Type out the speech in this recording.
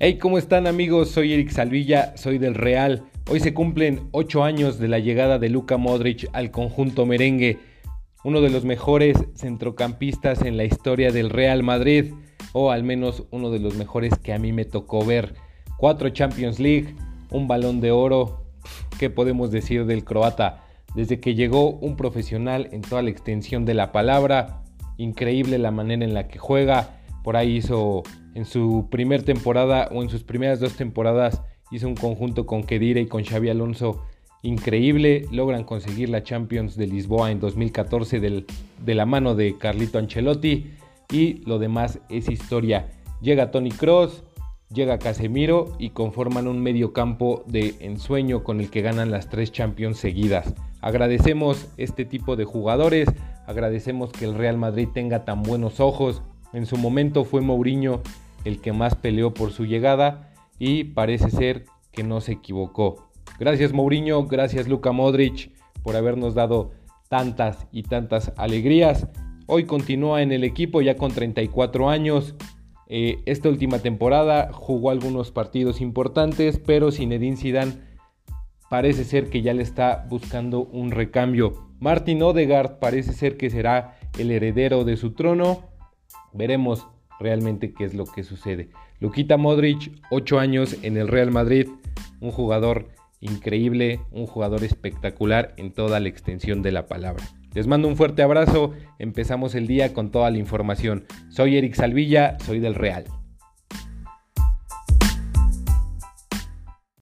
Hey, ¿cómo están amigos? Soy Eric Salvilla, soy del Real. Hoy se cumplen 8 años de la llegada de Luka Modric al conjunto merengue, uno de los mejores centrocampistas en la historia del Real Madrid, o al menos uno de los mejores que a mí me tocó ver. Cuatro Champions League, un balón de oro. ¿Qué podemos decir del croata? Desde que llegó un profesional en toda la extensión de la palabra, increíble la manera en la que juega. Por ahí hizo en su primer temporada o en sus primeras dos temporadas hizo un conjunto con Kedira y con Xavi Alonso increíble. Logran conseguir la Champions de Lisboa en 2014 de la mano de Carlito Ancelotti y lo demás es historia. Llega Tony Cross, llega Casemiro y conforman un medio campo de ensueño con el que ganan las tres Champions seguidas. Agradecemos este tipo de jugadores, agradecemos que el Real Madrid tenga tan buenos ojos. En su momento fue Mourinho el que más peleó por su llegada y parece ser que no se equivocó. Gracias Mourinho, gracias Luka Modric por habernos dado tantas y tantas alegrías. Hoy continúa en el equipo ya con 34 años. Eh, esta última temporada jugó algunos partidos importantes, pero Zinedine Zidane parece ser que ya le está buscando un recambio. Martin Odegaard parece ser que será el heredero de su trono. Veremos realmente qué es lo que sucede. Luquita Modric, 8 años en el Real Madrid, un jugador increíble, un jugador espectacular en toda la extensión de la palabra. Les mando un fuerte abrazo, empezamos el día con toda la información. Soy Eric Salvilla, soy del Real.